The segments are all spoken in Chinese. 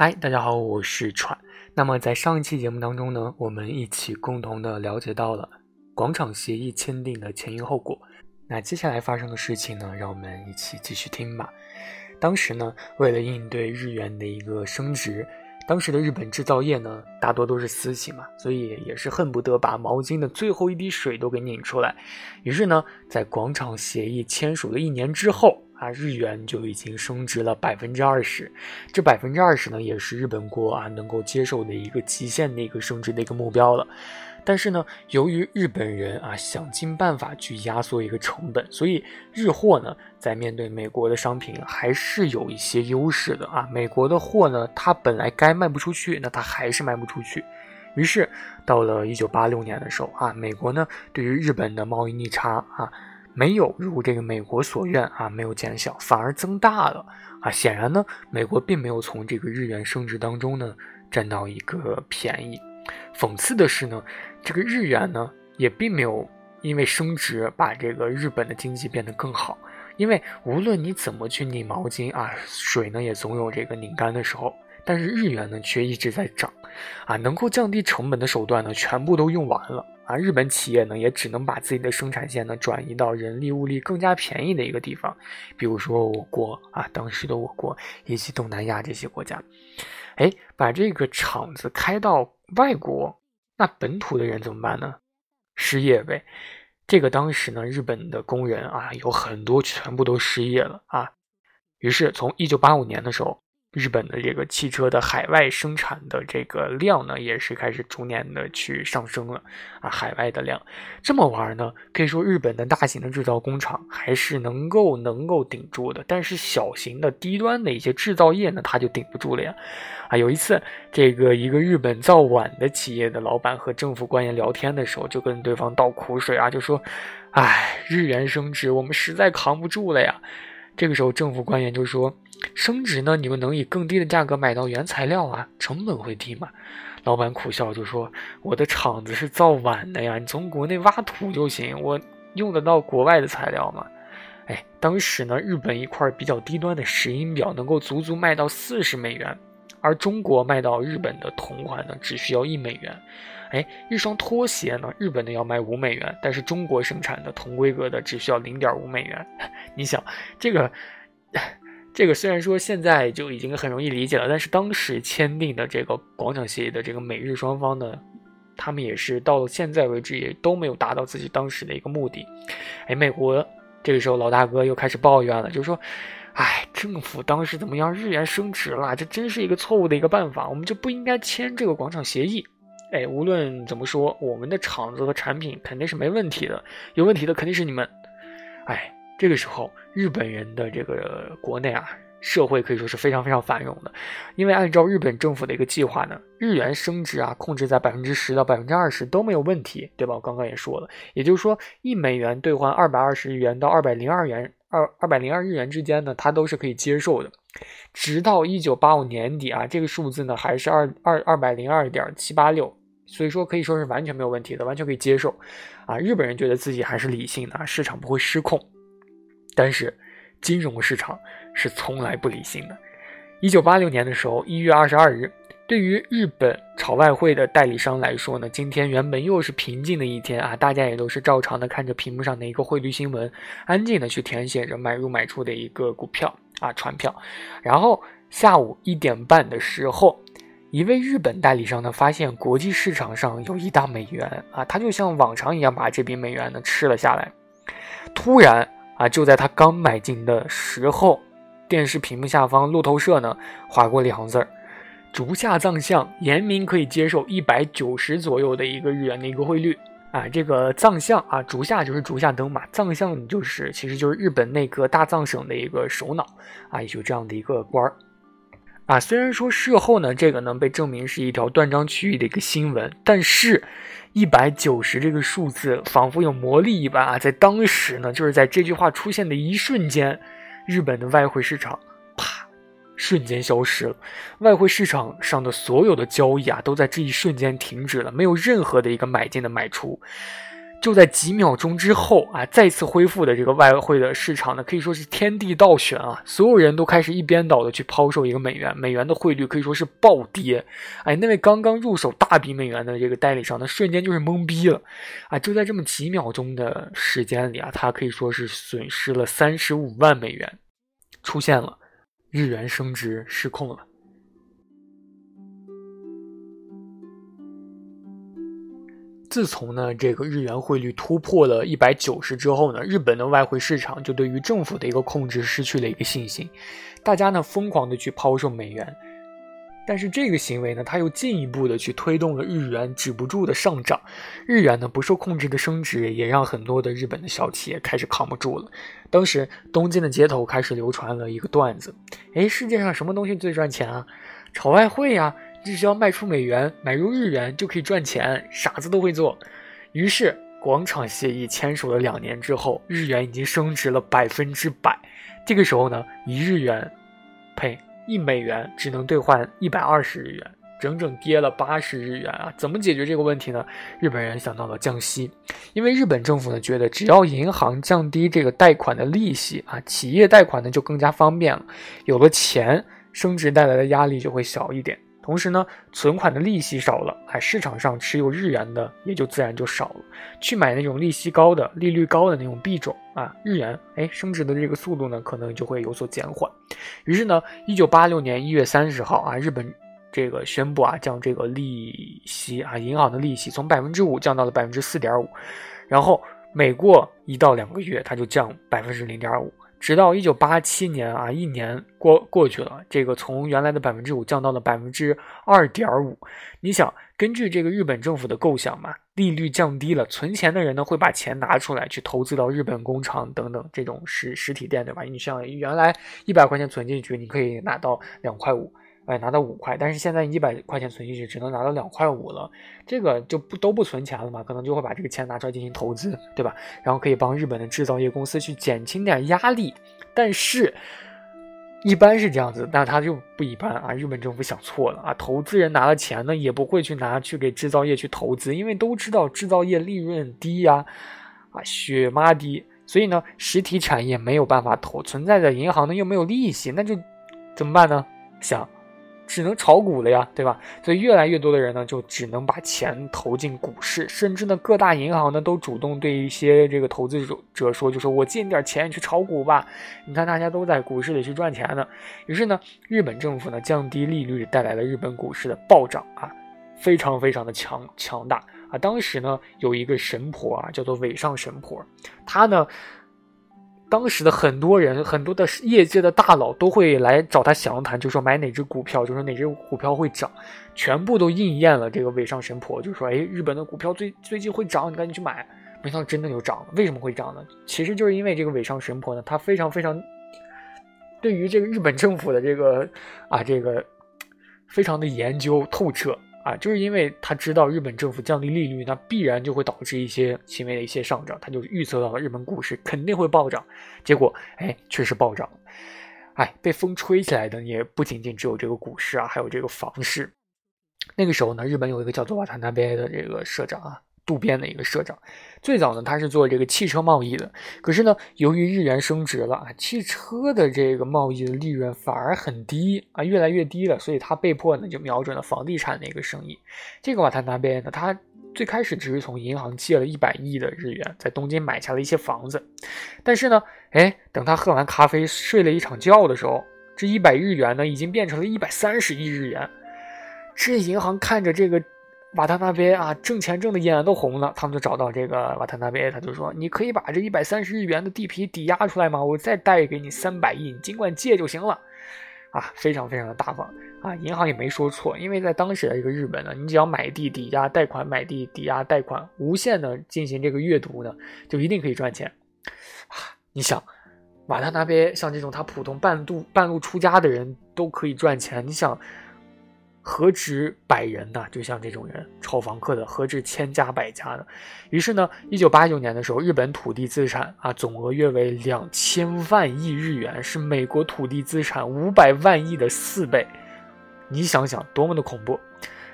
嗨，大家好，我是川。那么在上一期节目当中呢，我们一起共同的了解到了广场协议签订的前因后果。那接下来发生的事情呢，让我们一起继续听吧。当时呢，为了应对日元的一个升值，当时的日本制造业呢，大多都是私企嘛，所以也是恨不得把毛巾的最后一滴水都给拧出来。于是呢，在广场协议签署了一年之后。啊，日元就已经升值了百分之二十，这百分之二十呢，也是日本国啊能够接受的一个极限的一个升值的一个目标了。但是呢，由于日本人啊想尽办法去压缩一个成本，所以日货呢在面对美国的商品还是有一些优势的啊。美国的货呢，它本来该卖不出去，那它还是卖不出去。于是到了一九八六年的时候啊，美国呢对于日本的贸易逆差啊。没有如这个美国所愿啊，没有减小，反而增大了啊！显然呢，美国并没有从这个日元升值当中呢占到一个便宜。讽刺的是呢，这个日元呢也并没有因为升值把这个日本的经济变得更好，因为无论你怎么去拧毛巾啊，水呢也总有这个拧干的时候。但是日元呢却一直在涨，啊，能够降低成本的手段呢全部都用完了啊，日本企业呢也只能把自己的生产线呢转移到人力物力更加便宜的一个地方，比如说我国啊，当时的我国以及东南亚这些国家，哎，把这个厂子开到外国，那本土的人怎么办呢？失业呗。这个当时呢，日本的工人啊有很多全部都失业了啊，于是从一九八五年的时候。日本的这个汽车的海外生产的这个量呢，也是开始逐年的去上升了啊，海外的量这么玩呢，可以说日本的大型的制造工厂还是能够能够顶住的，但是小型的低端的一些制造业呢，它就顶不住了呀。啊，有一次这个一个日本造碗的企业的老板和政府官员聊天的时候，就跟对方倒苦水啊，就说：“哎，日元升值，我们实在扛不住了呀。”这个时候政府官员就说。升值呢？你们能以更低的价格买到原材料啊，成本会低吗？老板苦笑就说：“我的厂子是造碗的呀，你从国内挖土就行，我用得到国外的材料吗？”哎，当时呢，日本一块比较低端的石英表能够足足卖到四十美元，而中国卖到日本的同款呢，只需要一美元。哎，一双拖鞋呢，日本的要卖五美元，但是中国生产的同规格的只需要零点五美元。你想这个？这个虽然说现在就已经很容易理解了，但是当时签订的这个广场协议的这个美日双方呢，他们也是到了现在为止也都没有达到自己当时的一个目的。哎，美国这个时候老大哥又开始抱怨了，就说：“哎，政府当时怎么样？日元升值了，这真是一个错误的一个办法，我们就不应该签这个广场协议。”哎，无论怎么说，我们的厂子和产品肯定是没问题的，有问题的肯定是你们。哎。这个时候，日本人的这个国内啊，社会可以说是非常非常繁荣的，因为按照日本政府的一个计划呢，日元升值啊，控制在百分之十到百分之二十都没有问题，对吧？我刚刚也说了，也就是说，一美元兑换二百二十日元到二百零二元二二百零二日元之间呢，它都是可以接受的。直到一九八五年底啊，这个数字呢还是二二二百零二点七八六，所以说可以说是完全没有问题的，完全可以接受。啊，日本人觉得自己还是理性的，市场不会失控。但是，金融市场是从来不理性的。一九八六年的时候，一月二十二日，对于日本炒外汇的代理商来说呢，今天原本又是平静的一天啊，大家也都是照常的看着屏幕上的一个汇率新闻，安静的去填写着买入买出的一个股票啊船票。然后下午一点半的时候，一位日本代理商呢发现国际市场上有一大美元啊，他就像往常一样把这笔美元呢吃了下来，突然。啊！就在他刚买进的时候，电视屏幕下方路透社呢划过了一行字儿：“竹下藏相严明可以接受一百九十左右的一个日元的一个汇率。”啊，这个藏相啊，竹下就是竹下登嘛，藏相就是其实就是日本内阁大藏省的一个首脑啊，也就这样的一个官儿。啊，虽然说事后呢，这个呢被证明是一条断章取义的一个新闻，但是，一百九十这个数字仿佛有魔力一般啊，在当时呢，就是在这句话出现的一瞬间，日本的外汇市场啪，瞬间消失了，外汇市场上的所有的交易啊，都在这一瞬间停止了，没有任何的一个买进的卖出，就在几秒钟之后啊，再次恢复的这个外汇的市场呢，可以说是天地倒悬啊！所有人都开始一边倒的去抛售一个美元，美元的汇率可以说是暴跌。哎，那位刚刚入手大笔美元的这个代理商呢，瞬间就是懵逼了啊！就在这么几秒钟的时间里啊，他可以说是损失了三十五万美元，出现了日元升值失控了。自从呢这个日元汇率突破了一百九十之后呢，日本的外汇市场就对于政府的一个控制失去了一个信心，大家呢疯狂的去抛售美元，但是这个行为呢，它又进一步的去推动了日元止不住的上涨，日元呢不受控制的升值，也让很多的日本的小企业开始扛不住了。当时东京的街头开始流传了一个段子，哎，世界上什么东西最赚钱啊？炒外汇呀。只需要卖出美元，买入日元就可以赚钱，傻子都会做。于是广场协议签署了两年之后，日元已经升值了百分之百。这个时候呢，一日元，呸，一美元只能兑换一百二十日元，整整跌了八十日元啊！怎么解决这个问题呢？日本人想到了降息，因为日本政府呢觉得，只要银行降低这个贷款的利息啊，企业贷款呢就更加方便了，有了钱，升值带来的压力就会小一点。同时呢，存款的利息少了，哎，市场上持有日元的也就自然就少了，去买那种利息高的、利率高的那种币种啊，日元哎升值的这个速度呢，可能就会有所减缓。于是呢，一九八六年一月三十号啊，日本这个宣布啊，将这个利息啊，银行的利息从百分之五降到了百分之四点五，然后每过一到两个月，它就降百分之零点五。直到一九八七年啊，一年过过去了，这个从原来的百分之五降到了百分之二点五。你想，根据这个日本政府的构想嘛，利率降低了，存钱的人呢会把钱拿出来去投资到日本工厂等等这种实实体店，对吧？你像原来一百块钱存进去，你可以拿到两块五。哎，拿到五块，但是现在一百块钱存进去只能拿到两块五了，这个就不都不存钱了嘛？可能就会把这个钱拿出来进行投资，对吧？然后可以帮日本的制造业公司去减轻点压力。但是，一般是这样子，但他就不一般啊！日本政府想错了啊！投资人拿了钱呢，也不会去拿去给制造业去投资，因为都知道制造业利润低呀，啊，血妈低，所以呢，实体产业没有办法投，存在的银行呢又没有利息，那就怎么办呢？想。只能炒股了呀，对吧？所以越来越多的人呢，就只能把钱投进股市，甚至呢，各大银行呢都主动对一些这个投资者说，就说我借你点钱去炒股吧。你看大家都在股市里去赚钱呢。于是呢，日本政府呢降低利率，带来了日本股市的暴涨啊，非常非常的强强大啊。当时呢，有一个神婆啊，叫做尾上神婆，她呢。当时的很多人，很多的业界的大佬都会来找他详谈，就说买哪只股票，就说哪只股票会涨，全部都应验了。这个尾上神婆就说：“哎，日本的股票最最近会涨，你赶紧去买。”没想到真的就涨了。为什么会涨呢？其实就是因为这个尾上神婆呢，他非常非常对于这个日本政府的这个啊这个非常的研究透彻。啊，就是因为他知道日本政府降低利率，那必然就会导致一些行为的一些上涨，他就预测到了日本股市肯定会暴涨，结果哎，确实暴涨了。哎，被风吹起来的也不仅仅只有这个股市啊，还有这个房市。那个时候呢，日本有一个叫做瓦塔纳贝的这个社长啊。渡边的一个社长，最早呢他是做这个汽车贸易的，可是呢由于日元升值了啊，汽车的这个贸易的利润反而很低啊，越来越低了，所以他被迫呢就瞄准了房地产的一个生意。这个瓦塔纳贝呢，他最开始只是从银行借了一百亿的日元，在东京买下了一些房子，但是呢，哎，等他喝完咖啡睡了一场觉的时候，这一百日元呢已经变成了一百三十亿日元，这银行看着这个。瓦塔纳贝啊，挣钱挣的眼都红了，他们就找到这个瓦塔纳贝，他就说：“你可以把这一百三十日元的地皮抵押出来吗？我再贷给你三百亿，你尽管借就行了。”啊，非常非常的大方啊！银行也没说错，因为在当时的这个日本呢，你只要买地抵押贷款，买地抵押贷款，无限的进行这个阅读呢，就一定可以赚钱啊！你想，瓦塔纳贝像这种他普通半路半路出家的人都可以赚钱，你想？何止百人呢？就像这种人炒房客的，何止千家百家呢？于是呢，一九八九年的时候，日本土地资产啊总额约为两千万亿日元，是美国土地资产五百万亿的四倍。你想想，多么的恐怖！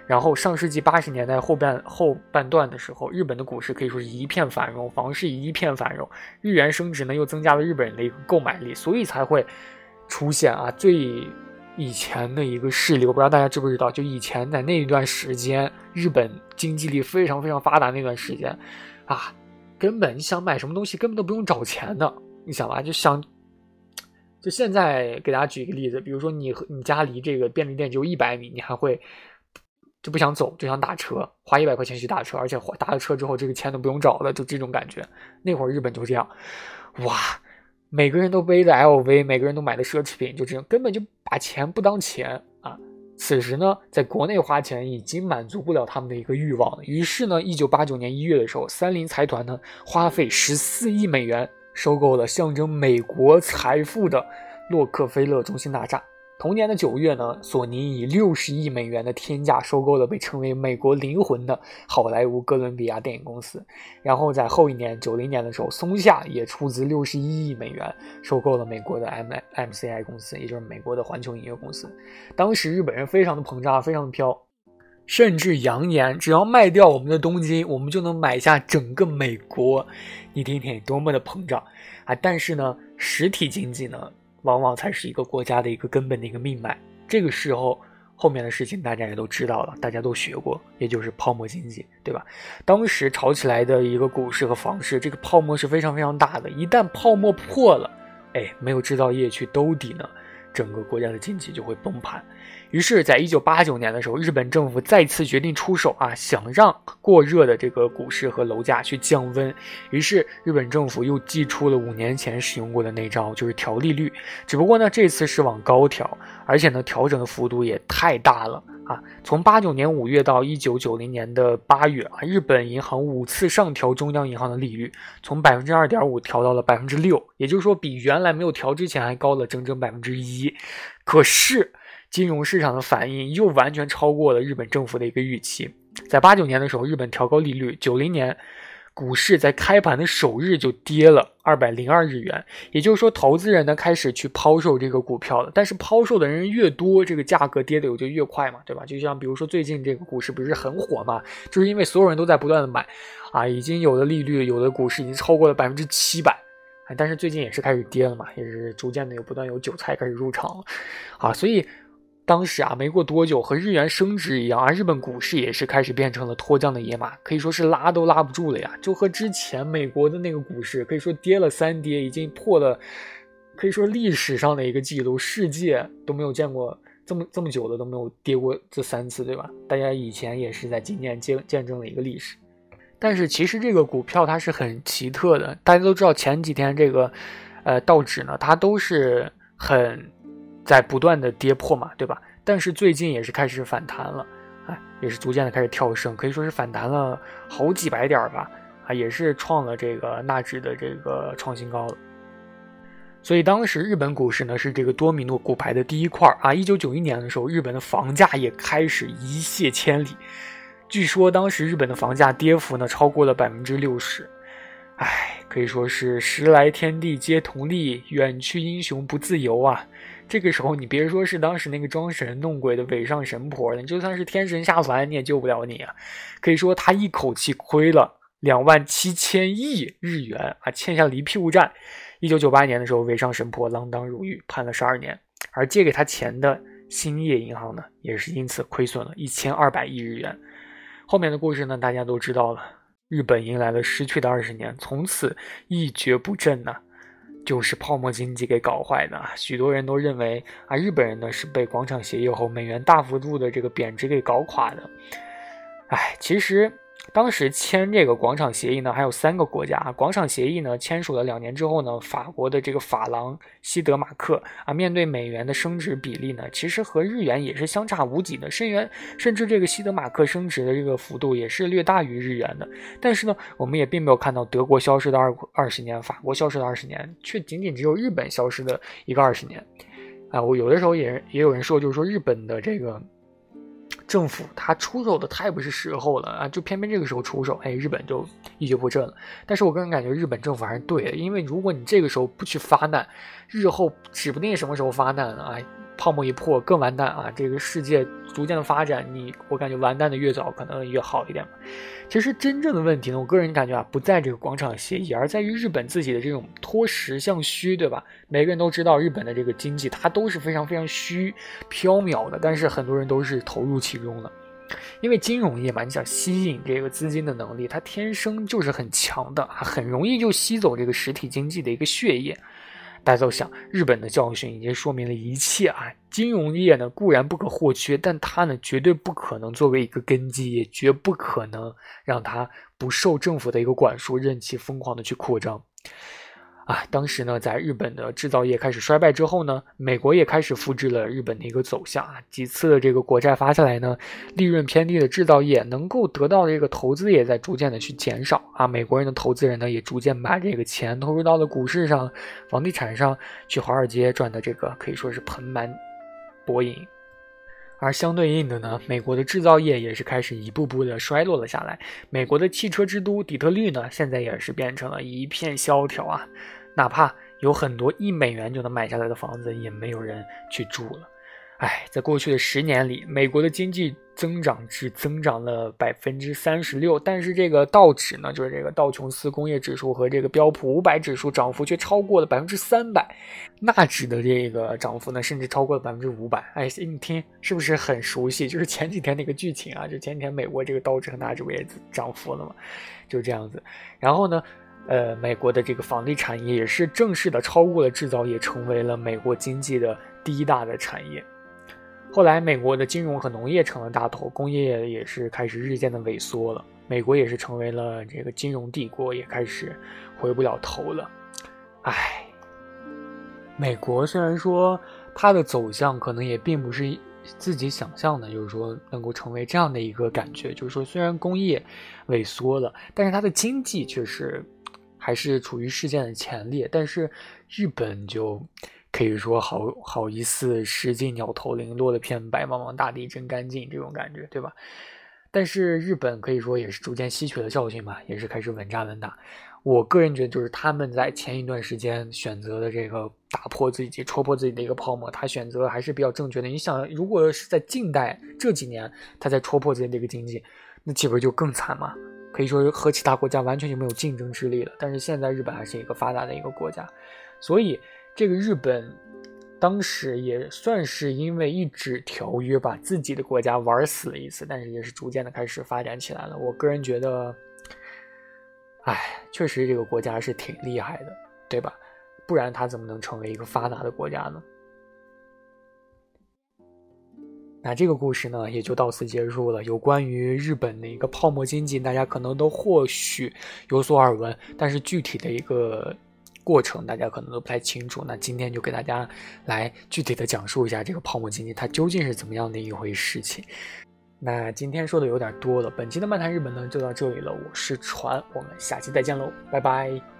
然后上世纪八十年代后半后半段的时候，日本的股市可以说是一片繁荣，房市一片繁荣，日元升值呢又增加了日本人的一个购买力，所以才会出现啊最以前的一个势力。我不知道大家知不知道，就以前在那一段时间，日本经济力非常非常发达那段时间，啊，根本你想买什么东西根本都不用找钱的，你想吧，就想。就现在给大家举一个例子，比如说你和你家离这个便利店只有一百米，你还会就不想走，就想打车，花一百块钱去打车，而且打了车之后这个钱都不用找了，就这种感觉。那会儿日本就这样，哇，每个人都背着 LV，每个人都买的奢侈品，就这样，根本就把钱不当钱啊。此时呢，在国内花钱已经满足不了他们的一个欲望了，于是呢，一九八九年一月的时候，三菱财团呢花费十四亿美元。收购了象征美国财富的洛克菲勒中心大厦。同年的九月呢，索尼以六十亿美元的天价收购了被称为“美国灵魂”的好莱坞哥伦比亚电影公司。然后在后一年，九零年的时候，松下也出资六十一亿美元收购了美国的 M M C I 公司，也就是美国的环球影业公司。当时日本人非常的膨胀，非常的飘。甚至扬言，只要卖掉我们的东京，我们就能买下整个美国。你听听，多么的膨胀啊！但是呢，实体经济呢，往往才是一个国家的一个根本的一个命脉。这个时候，后面的事情大家也都知道了，大家都学过，也就是泡沫经济，对吧？当时炒起来的一个股市和房市，这个泡沫是非常非常大的。一旦泡沫破了，哎，没有制造业去兜底呢。整个国家的经济就会崩盘，于是，在一九八九年的时候，日本政府再次决定出手啊，想让过热的这个股市和楼价去降温。于是，日本政府又祭出了五年前使用过的那招，就是调利率。只不过呢，这次是往高调，而且呢，调整的幅度也太大了。啊，从八九年五月到一九九零年的八月啊，日本银行五次上调中央银行的利率，从百分之二点五调到了百分之六，也就是说比原来没有调之前还高了整整百分之一。可是金融市场的反应又完全超过了日本政府的一个预期，在八九年的时候，日本调高利率，九零年。股市在开盘的首日就跌了二百零二日元，也就是说，投资人呢开始去抛售这个股票了。但是抛售的人越多，这个价格跌的也就越快嘛，对吧？就像比如说最近这个股市不是很火嘛，就是因为所有人都在不断的买，啊，已经有的利率，有的股市已经超过了百分之七百，但是最近也是开始跌了嘛，也是逐渐的有不断有韭菜开始入场了，啊，所以。当时啊，没过多久，和日元升值一样啊，日本股市也是开始变成了脱缰的野马，可以说是拉都拉不住了呀。就和之前美国的那个股市，可以说跌了三跌，已经破了，可以说历史上的一个记录，世界都没有见过这么这么久的都没有跌过这三次，对吧？大家以前也是在今年见见证了一个历史。但是其实这个股票它是很奇特的，大家都知道前几天这个，呃，道指呢，它都是很。在不断的跌破嘛，对吧？但是最近也是开始反弹了，哎，也是逐渐的开始跳升，可以说是反弹了好几百点吧，啊，也是创了这个纳指的这个创新高了。所以当时日本股市呢是这个多米诺骨牌的第一块啊。一九九一年的时候，日本的房价也开始一泻千里，据说当时日本的房价跌幅呢超过了百分之六十，哎，可以说是时来天地皆同力，远去英雄不自由啊。这个时候，你别说是当时那个装神弄鬼的伪上神婆了，你就算是天神下凡，你也救不了你啊！可以说他一口气亏了两万七千亿日元啊，欠下了一屁股债。一九九八年的时候，伪上神婆锒铛入狱，判了十二年。而借给他钱的兴业银行呢，也是因此亏损了一千二百亿日元。后面的故事呢，大家都知道了。日本迎来了失去的二十年，从此一蹶不振呐。就是泡沫经济给搞坏的，许多人都认为啊，日本人呢是被广场协议后美元大幅度的这个贬值给搞垮的。哎，其实。当时签这个广场协议呢，还有三个国家啊。广场协议呢签署了两年之后呢，法国的这个法郎西德马克啊，面对美元的升值比例呢，其实和日元也是相差无几的，甚元甚至这个西德马克升值的这个幅度也是略大于日元的。但是呢，我们也并没有看到德国消失的二二十年，法国消失的二十年，却仅仅只有日本消失的一个二十年。啊，我有的时候也也有人说，就是说日本的这个。政府他出手的太不是时候了啊！就偏偏这个时候出手，哎，日本就一蹶不振了。但是我个人感觉日本政府还是对的，因为如果你这个时候不去发难，日后指不定什么时候发难呢？哎，泡沫一破更完蛋啊！这个世界逐渐的发展，你我感觉完蛋的越早可能越好一点其实真正的问题呢，我个人感觉啊，不在这个广场协议，而在于日本自己的这种脱实向虚，对吧？每个人都知道日本的这个经济它都是非常非常虚缥缈的，但是很多人都是投入其中的。因为金融业嘛，你想吸引这个资金的能力，它天生就是很强的啊，很容易就吸走这个实体经济的一个血液。大家都想，日本的教训已经说明了一切啊！金融业呢固然不可或缺，但它呢绝对不可能作为一个根基，也绝不可能让它不受政府的一个管束，任其疯狂的去扩张。啊，当时呢，在日本的制造业开始衰败之后呢，美国也开始复制了日本的一个走向啊。几次的这个国债发下来呢，利润偏低的制造业能够得到的这个投资也在逐渐的去减少啊。美国人的投资人呢，也逐渐把这个钱投入到了股市上、房地产上，去华尔街赚的这个可以说是盆满钵盈。而相对应的呢，美国的制造业也是开始一步步的衰落了下来。美国的汽车之都底特律呢，现在也是变成了一片萧条啊。哪怕有很多一美元就能买下来的房子，也没有人去住了。哎，在过去的十年里，美国的经济增长只增长了百分之三十六，但是这个道指呢，就是这个道琼斯工业指数和这个标普五百指数涨幅却超过了百分之三百，纳指的这个涨幅呢，甚至超过了百分之五百。哎，你听是不是很熟悉？就是前几天那个剧情啊，就前几天美国这个道指和纳指不也涨幅了吗？就这样子。然后呢？呃，美国的这个房地产业也是正式的超过了制造业，成为了美国经济的第一大的产业。后来，美国的金融和农业成了大头，工业也是开始日渐的萎缩了。美国也是成为了这个金融帝国，也开始回不了头了。唉，美国虽然说它的走向可能也并不是自己想象的，就是说能够成为这样的一个感觉，就是说虽然工业萎缩了，但是它的经济却是。还是处于事件的前列，但是日本就可以说好好一似失尽鸟头零落了片白茫茫大地真干净这种感觉，对吧？但是日本可以说也是逐渐吸取了教训嘛，也是开始稳扎稳打。我个人觉得，就是他们在前一段时间选择的这个打破自己、戳破自己的一个泡沫，他选择还是比较正确的。你想，如果是在近代这几年，他在戳破自己的一个经济，那岂不是就更惨吗？可以说和其他国家完全就没有竞争之力了。但是现在日本还是一个发达的一个国家，所以这个日本当时也算是因为一纸条约把自己的国家玩死了一次，但是也是逐渐的开始发展起来了。我个人觉得，哎，确实这个国家是挺厉害的，对吧？不然他怎么能成为一个发达的国家呢？那这个故事呢，也就到此结束了。有关于日本的一个泡沫经济，大家可能都或许有所耳闻，但是具体的一个过程，大家可能都不太清楚。那今天就给大家来具体的讲述一下这个泡沫经济它究竟是怎么样的一回事情。那今天说的有点多了，本期的漫谈日本呢就到这里了。我是船，我们下期再见喽，拜拜。